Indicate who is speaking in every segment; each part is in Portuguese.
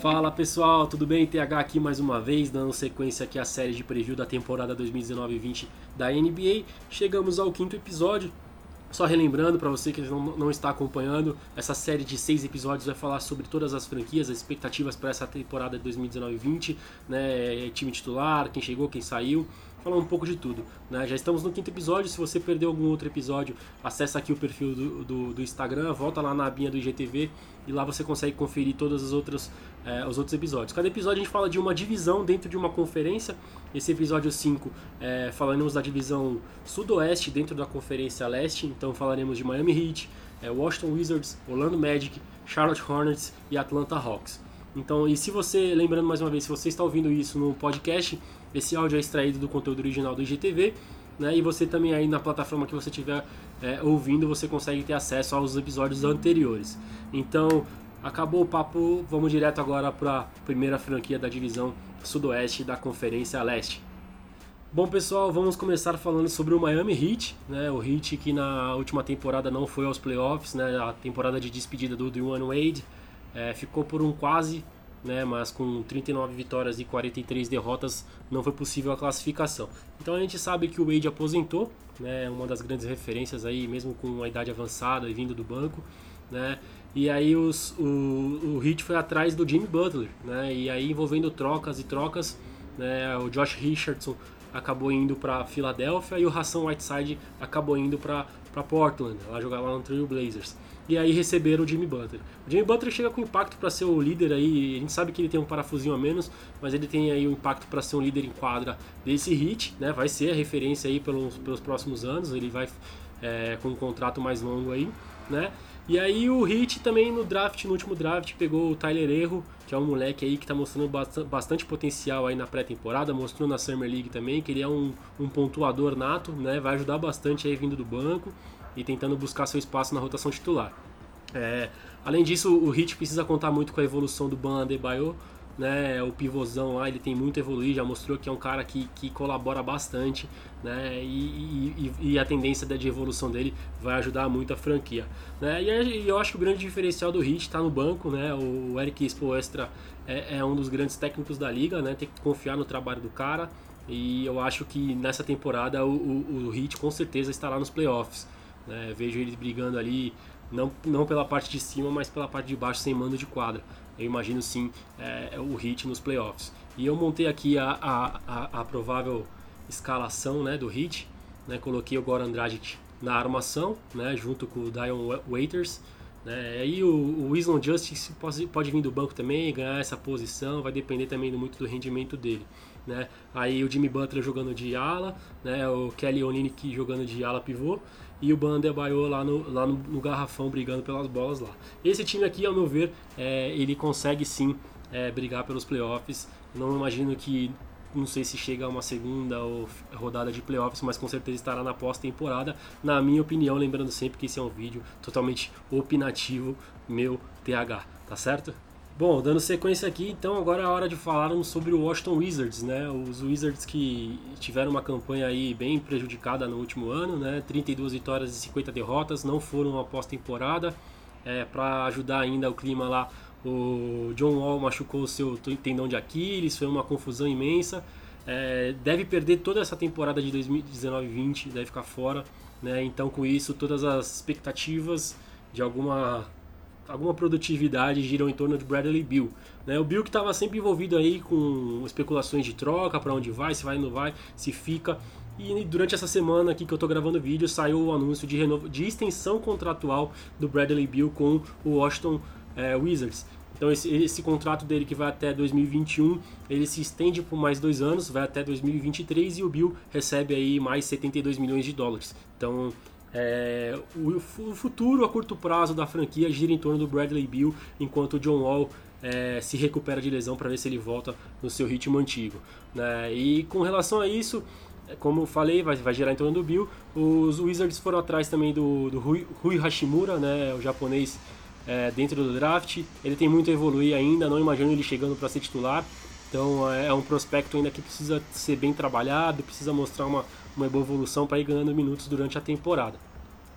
Speaker 1: Fala pessoal, tudo bem? TH aqui mais uma vez, dando sequência aqui à série de preview da temporada 2019-20 da NBA. Chegamos ao quinto episódio. Só relembrando para você que não, não está acompanhando, essa série de seis episódios vai falar sobre todas as franquias, as expectativas para essa temporada de 2019-20, né? Time titular, quem chegou, quem saiu falar um pouco de tudo. Né? Já estamos no quinto episódio, se você perdeu algum outro episódio, acessa aqui o perfil do, do, do Instagram, volta lá na abinha do IGTV e lá você consegue conferir todos os outros, é, os outros episódios. Cada episódio a gente fala de uma divisão dentro de uma conferência. Esse episódio 5 é, falaremos da divisão sudoeste dentro da conferência leste, então falaremos de Miami Heat, é, Washington Wizards, Orlando Magic, Charlotte Hornets e Atlanta Hawks. Então, e se você, lembrando mais uma vez, se você está ouvindo isso no podcast, esse áudio é extraído do conteúdo original do IGTV, né? E você também aí na plataforma que você estiver é, ouvindo, você consegue ter acesso aos episódios anteriores. Então, acabou o papo, vamos direto agora para a primeira franquia da divisão sudoeste da Conferência Leste. Bom pessoal, vamos começar falando sobre o Miami Heat, né? O Heat que na última temporada não foi aos playoffs, né? A temporada de despedida do Dwayne Wade é, ficou por um quase, né, mas com 39 vitórias e 43 derrotas não foi possível a classificação. Então a gente sabe que o Wade aposentou, né, uma das grandes referências aí, mesmo com a idade avançada e vindo do banco, né, e aí os, o, o Heat foi atrás do Jimmy Butler, né, e aí envolvendo trocas e trocas, né, o Josh Richardson acabou indo para Filadélfia e o Hassan Whiteside acabou indo para Portland, lá jogar lá no Trail Blazers e aí receberam o Jimmy Butler. O Jimmy Butler chega com impacto para ser o líder aí, a gente sabe que ele tem um parafusinho a menos, mas ele tem aí o um impacto para ser um líder em quadra desse hit, né? Vai ser a referência aí pelos, pelos próximos anos, ele vai é, com um contrato mais longo aí, né? E aí o Hit também no draft, no último draft, pegou o Tyler Erro, que é um moleque aí que está mostrando bastante potencial aí na pré-temporada, mostrou na Summer League também, que ele é um, um pontuador nato, né? Vai ajudar bastante aí vindo do banco e tentando buscar seu espaço na rotação titular. É, além disso, o Hit precisa contar muito com a evolução do Ban Adebayo, né, o pivôzão lá, ele tem muito a evoluir, já mostrou que é um cara que, que colabora bastante, né, e, e, e a tendência de evolução dele vai ajudar muito a franquia. Né, e eu acho que o grande diferencial do Hit está no banco, né, o Eric Spoelstra é, é um dos grandes técnicos da liga, né, tem que confiar no trabalho do cara, e eu acho que nessa temporada o, o, o Heat com certeza estará nos playoffs. Né? Vejo eles brigando ali, não, não pela parte de cima, mas pela parte de baixo sem mando de quadra. Eu imagino sim é, o Heat nos playoffs. E eu montei aqui a, a, a, a provável escalação né, do Heat. Né? Coloquei o Goran Dragic na armação, né, junto com o Dion Waiters. Né? Aí o, o Islam Justice pode, pode vir do banco também, ganhar essa posição, vai depender também muito do rendimento dele. Né? Aí o Jimmy Butler jogando de ala, né? o Kelly Olynyk jogando de ala pivô e o Bandebaio lá, no, lá no, no, garrafão brigando pelas bolas lá. Esse time aqui, ao meu ver, é, ele consegue sim é, brigar pelos playoffs. Não imagino que, não sei se chega a uma segunda ou rodada de playoffs, mas com certeza estará na pós-temporada, na minha opinião. Lembrando sempre que esse é um vídeo totalmente opinativo, meu TH, tá certo? Bom, dando sequência aqui, então agora é a hora de falarmos sobre o Washington Wizards, né? Os Wizards que tiveram uma campanha aí bem prejudicada no último ano, né? 32 vitórias e 50 derrotas, não foram uma pós-temporada. É, para ajudar ainda o clima lá, o John Wall machucou o seu tendão de Aquiles, foi uma confusão imensa. É, deve perder toda essa temporada de 2019-20, deve ficar fora. Né? Então, com isso, todas as expectativas de alguma alguma produtividade giram em torno de Bradley Bill. Né? O Bill que estava sempre envolvido aí com especulações de troca, para onde vai, se vai ou não vai, se fica. E durante essa semana aqui que eu estou gravando o vídeo, saiu o anúncio de, renovo, de extensão contratual do Bradley Bill com o Washington é, Wizards. Então esse, esse, contrato dele que vai até 2021, ele se estende por mais dois anos, vai até 2023 e o Bill recebe aí mais 72 milhões de dólares. Então é, o, o, futuro a curto prazo da franquia gira em torno do Bradley Bill, enquanto o John Wall é, se recupera de lesão para ver se ele volta no seu ritmo antigo. Né? E com relação a isso, é, como eu falei, vai, vai girar em torno do Bill. Os Wizards foram atrás também do, do Rui, Rui Hashimura, né, o japonês, é, dentro do draft. Ele tem muito a evoluir ainda, não imagino ele chegando para ser titular. Então é, é um prospecto ainda que precisa ser bem trabalhado, precisa mostrar uma, uma boa evolução para ir ganhando minutos durante a temporada.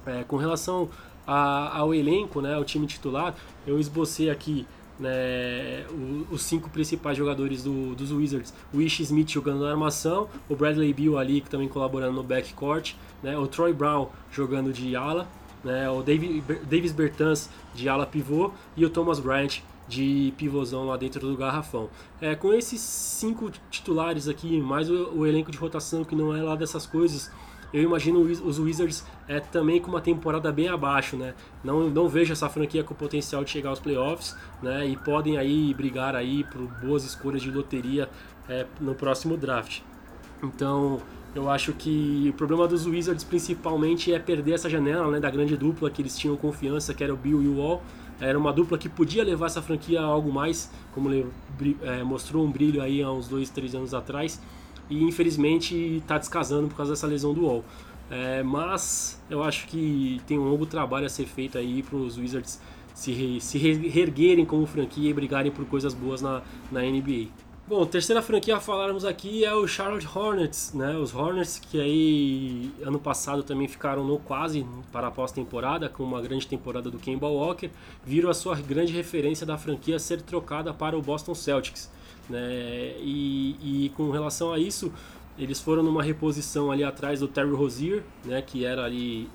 Speaker 1: É, com relação a, ao elenco, né, ao time titular, eu esbocei aqui né, os cinco principais jogadores do, dos Wizards, o Ish Smith jogando na armação, o Bradley Beal ali que também colaborando no backcourt, né, o Troy Brown jogando de ala, né, o Davis Bertans de ala pivô e o Thomas Bryant de pivôzão lá dentro do garrafão. É, com esses cinco titulares aqui, mais o, o elenco de rotação que não é lá dessas coisas, eu imagino os Wizards é, também com uma temporada bem abaixo, né? Não, não vejo essa franquia com potencial de chegar aos playoffs, né? E podem aí brigar aí por boas escolhas de loteria é, no próximo draft. Então, eu acho que o problema dos Wizards principalmente é perder essa janela, né? Da grande dupla que eles tinham confiança, que era o Bill e o Wall. Era uma dupla que podia levar essa franquia a algo mais, como é, mostrou um brilho aí há uns dois, três anos atrás e infelizmente está descasando por causa dessa lesão do Wall. É, mas eu acho que tem um longo trabalho a ser feito aí para os Wizards se, re, se reerguerem como franquia e brigarem por coisas boas na, na NBA. Bom, terceira franquia a falarmos aqui é o Charlotte Hornets, né? Os Hornets que aí ano passado também ficaram no quase para a pós-temporada com uma grande temporada do Kemba Walker, viram a sua grande referência da franquia ser trocada para o Boston Celtics. Né? E, e com relação a isso, eles foram numa reposição ali atrás do Terry Rozier, né, que era ali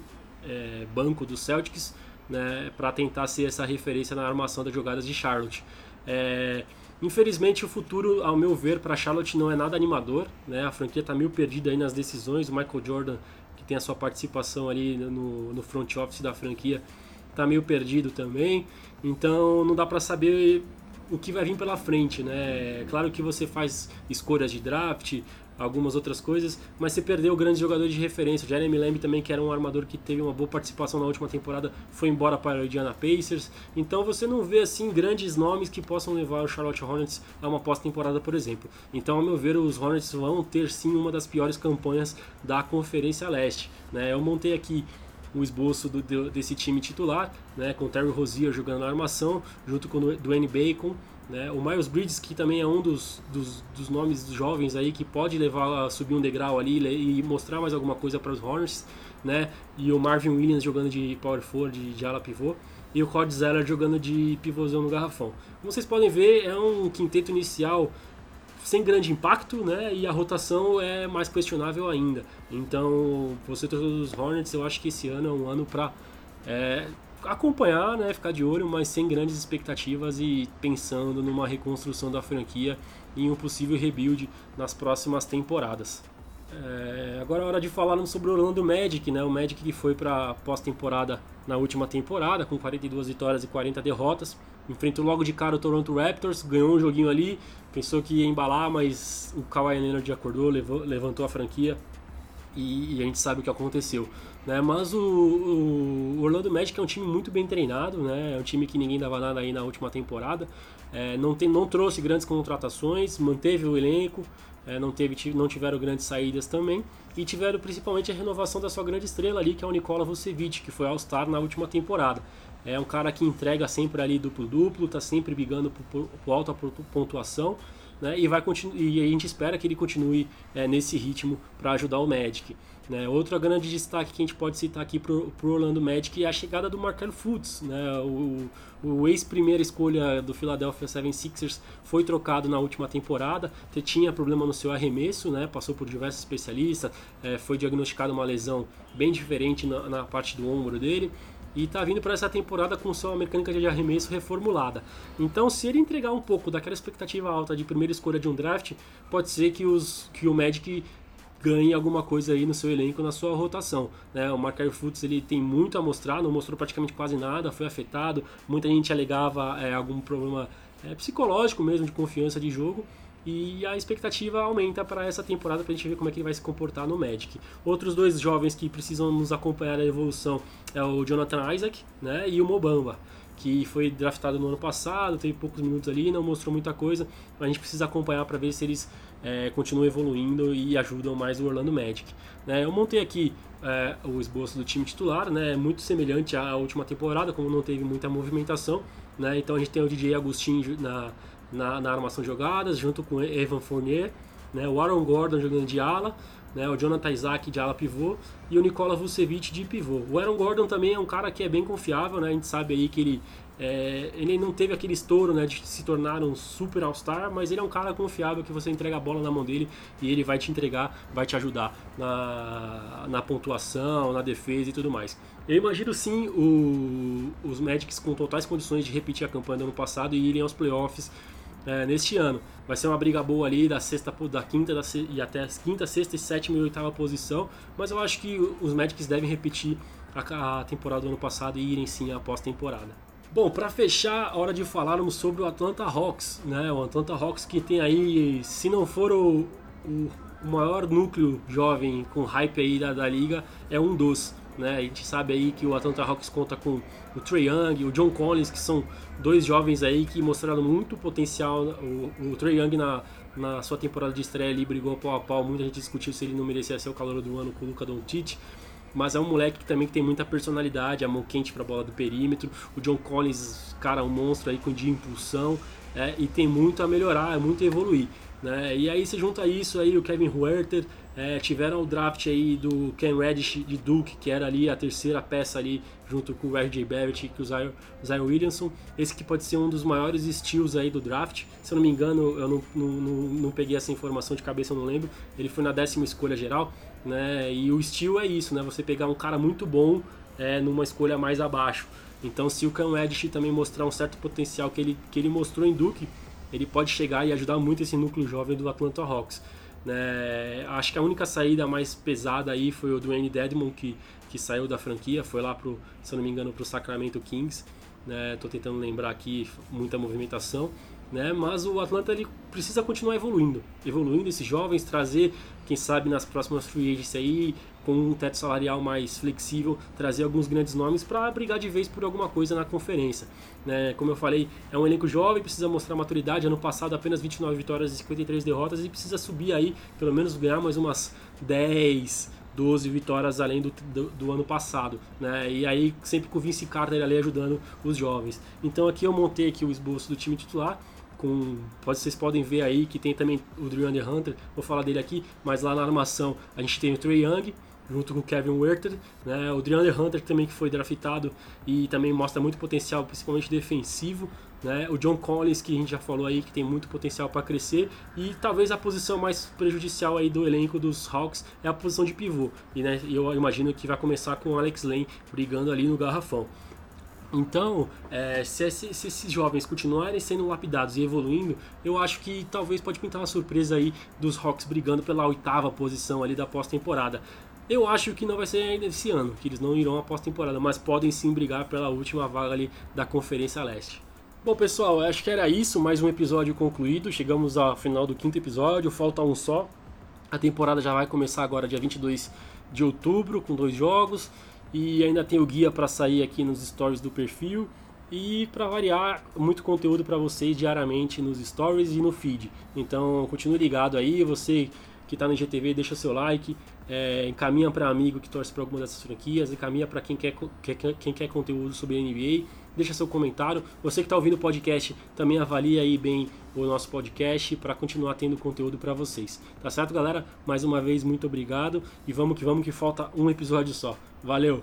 Speaker 1: é, banco do Celtics, né, para tentar ser essa referência na armação das jogadas de Charlotte. É, infelizmente, o futuro, ao meu ver, para Charlotte não é nada animador. Né, a franquia está meio perdida aí nas decisões. O Michael Jordan, que tem a sua participação ali no, no front office da franquia, está meio perdido também. Então, não dá para saber o que vai vir pela frente, né? Claro que você faz escolhas de draft, algumas outras coisas, mas você perdeu grandes jogadores de referência. O Jeremy Lamb também, que era um armador que teve uma boa participação na última temporada, foi embora para o Indiana Pacers. Então você não vê assim grandes nomes que possam levar o Charlotte Hornets a uma pós-temporada, por exemplo. Então, ao meu ver, os Hornets vão ter sim uma das piores campanhas da Conferência Leste. Né? Eu montei aqui o esboço do, desse time titular, né, com o Terry Rozier jogando na armação, junto com o Dwayne Bacon, né, o Miles Bridges, que também é um dos, dos, dos, nomes jovens aí que pode levar a subir um degrau ali e mostrar mais alguma coisa para os Hornets, né, e o Marvin Williams jogando de power forward, de, de ala pivô, e o Cody Zeller jogando de pivôzão no garrafão. Como vocês podem ver, é um quinteto inicial sem grande impacto, né? E a rotação é mais questionável ainda. Então, você todos os Hornets, eu acho que esse ano é um ano para é, acompanhar, né? Ficar de olho, mas sem grandes expectativas e pensando numa reconstrução da franquia e um possível rebuild nas próximas temporadas. É, agora é hora de falar sobre o Orlando Magic, né? O Magic que foi para pós-temporada na última temporada, com 42 vitórias e 40 derrotas. Enfrentou logo de cara o Toronto Raptors, ganhou um joguinho ali, pensou que ia embalar, mas o Kawhi Leonard acordou, levou, levantou a franquia e, e, a gente sabe o que aconteceu. Né? Mas o, o, Orlando Magic é um time muito bem treinado, né? é um time que ninguém dava nada aí na última temporada. É, não, tem, não trouxe grandes contratações, manteve o elenco, é, não, teve, não tiveram grandes saídas também e tiveram principalmente a renovação da sua grande estrela ali, que é o Nikola Vucevic, que foi All-Star na última temporada. É um cara que entrega sempre ali duplo-duplo, está sempre brigando por, por, por alta pontuação. Né, e, vai e a gente espera que ele continue é, nesse ritmo para ajudar o Magic. Né. Outro grande destaque que a gente pode citar aqui para o Orlando Magic é a chegada do Markel Fultz. Né, o, o ex-primeira escolha do Philadelphia 76ers foi trocado na última temporada, tinha problema no seu arremesso, né, passou por diversos especialistas, é, foi diagnosticada uma lesão bem diferente na, na parte do ombro dele e está vindo para essa temporada com sua mecânica de arremesso reformulada. Então, se ele entregar um pouco daquela expectativa alta de primeira escolha de um draft, pode ser que, os, que o Magic ganhe alguma coisa aí no seu elenco, na sua rotação. Né? O Markel Fultz ele tem muito a mostrar, não mostrou praticamente quase nada, foi afetado. Muita gente alegava é, algum problema é, psicológico mesmo de confiança de jogo. E a expectativa aumenta para essa temporada para a gente ver como é que ele vai se comportar no Magic. Outros dois jovens que precisam nos acompanhar a evolução é o Jonathan Isaac né, e o Mobamba, que foi draftado no ano passado, teve poucos minutos ali, não mostrou muita coisa, a gente precisa acompanhar para ver se eles é, continuam evoluindo e ajudam mais o Orlando Magic. Né, eu montei aqui é, o esboço do time titular, né, muito semelhante à última temporada, como não teve muita movimentação. Né, então a gente tem o DJ Agostinho na na, na armação de jogadas, junto com Evan Fournier. né? O Aaron Gordon jogando de ala, né? O Jonathan Isaac de ala pivô e o Nikola Vucevic de pivô. O Aaron Gordon também é um cara que é bem confiável, né? A gente sabe aí que ele é, ele não teve aquele estouro né, de se tornar um super all-star, mas ele é um cara confiável que você entrega a bola na mão dele e ele vai te entregar, vai te ajudar na, na pontuação, na defesa e tudo mais. Eu imagino sim o, os Magics com totais condições de repetir a campanha do ano passado e irem aos playoffs é, neste ano. Vai ser uma briga boa ali da sexta, da quinta da, e até a quinta, sexta e sétima e oitava posição, mas eu acho que os Magics devem repetir a, a temporada do ano passado e irem sim à pós-temporada. Bom, para fechar, hora de falarmos sobre o Atlanta Hawks, né? O Atlanta Hawks que tem aí, se não for o, o, maior núcleo jovem com hype aí da, da liga, é um dos. Né? A gente sabe aí que o Atlanta Hawks conta com o Trey Young, o John Collins, que são dois jovens aí que mostraram muito potencial. O, o Trey Young na, na sua temporada de estreia ali brigou pau a pau, muita gente discutiu se ele não merecia ser o calor do ano com o Luca Doncic mas é um moleque que também tem muita personalidade, a mão quente para a bola do perímetro. O John Collins, cara, um monstro aí com de impulsão é, e tem muito a melhorar, é muito a evoluir. Né? E aí você junta isso aí, o Kevin Huerter, é, tiveram o draft aí do Ken Reddish de Duke, que era ali a terceira peça ali, junto com o RJ Barrett e com o Zion, Zion Williamson. Esse que pode ser um dos maiores steals aí do draft. Se eu não me engano, eu não, não, não, não peguei essa informação de cabeça, eu não lembro. Ele foi na décima escolha geral né? E o estilo é isso, né? Você pegar um cara muito bom é, numa escolha mais abaixo. Então, se o Cam Reddish também mostrar um certo potencial que ele, que ele mostrou em Duke, ele pode chegar e ajudar muito esse núcleo jovem do Atlanta Hawks. Né? Acho que a única saída mais pesada aí foi o Dwayne Dedmon, que, que saiu da franquia, foi lá, pro, se não me engano, para o Sacramento Kings. Né? Tô tentando lembrar aqui, muita movimentação né? Mas o Atlanta ele precisa continuar evoluindo, evoluindo esses jovens, trazer, quem sabe nas próximas free agents aí, com um teto salarial mais flexível, trazer alguns grandes nomes para brigar de vez por alguma coisa na conferência. Né? Como eu falei, é um elenco jovem, precisa mostrar maturidade. Ano passado apenas 29 vitórias e 53 derrotas e precisa subir aí, pelo menos ganhar mais umas 10, 12 vitórias além do, do, do, ano passado, né? E aí sempre com o Vince Carter ali ajudando os jovens. Então aqui eu montei aqui o esboço do time titular com vocês podem ver aí que tem também o Drew Hunter, vou falar dele aqui, mas lá na armação a gente tem o Trey Young junto com o Kevin Werther, né? O Drew Hunter também que foi draftado e também mostra muito potencial, principalmente defensivo, né? O John Collins que a gente já falou aí que tem muito potencial para crescer e talvez a posição mais prejudicial aí do elenco dos Hawks é a posição de pivô e né, eu imagino que vai começar com o Alex Lane brigando ali no garrafão. Então, é, se, se, se, esses jovens continuarem sendo lapidados e evoluindo, eu acho que talvez pode pintar uma surpresa aí dos Hawks brigando pela oitava posição ali da pós-temporada. Eu acho que não vai ser ainda esse ano, que eles não irão à pós-temporada, mas podem sim brigar pela última vaga ali da Conferência Leste. Bom, pessoal, acho que era isso, mais um episódio concluído. Chegamos ao final do quinto episódio, falta um só. A temporada já vai começar agora dia 22 de outubro com dois jogos. E ainda tem o guia para sair aqui nos stories do perfil. E para variar, muito conteúdo para vocês diariamente nos stories e no feed. Então continue ligado aí, você que está no IGTV, deixa seu like, é, encaminha para amigo que torce para alguma dessas franquias, encaminha para quem quer, quer, quem quer conteúdo sobre NBA, deixa seu comentário. Você que está ouvindo o podcast, também avalia aí bem o nosso podcast para continuar tendo conteúdo para vocês. Tá certo, galera? Mais uma vez, muito obrigado e vamos que vamos que falta um episódio só. Valeu!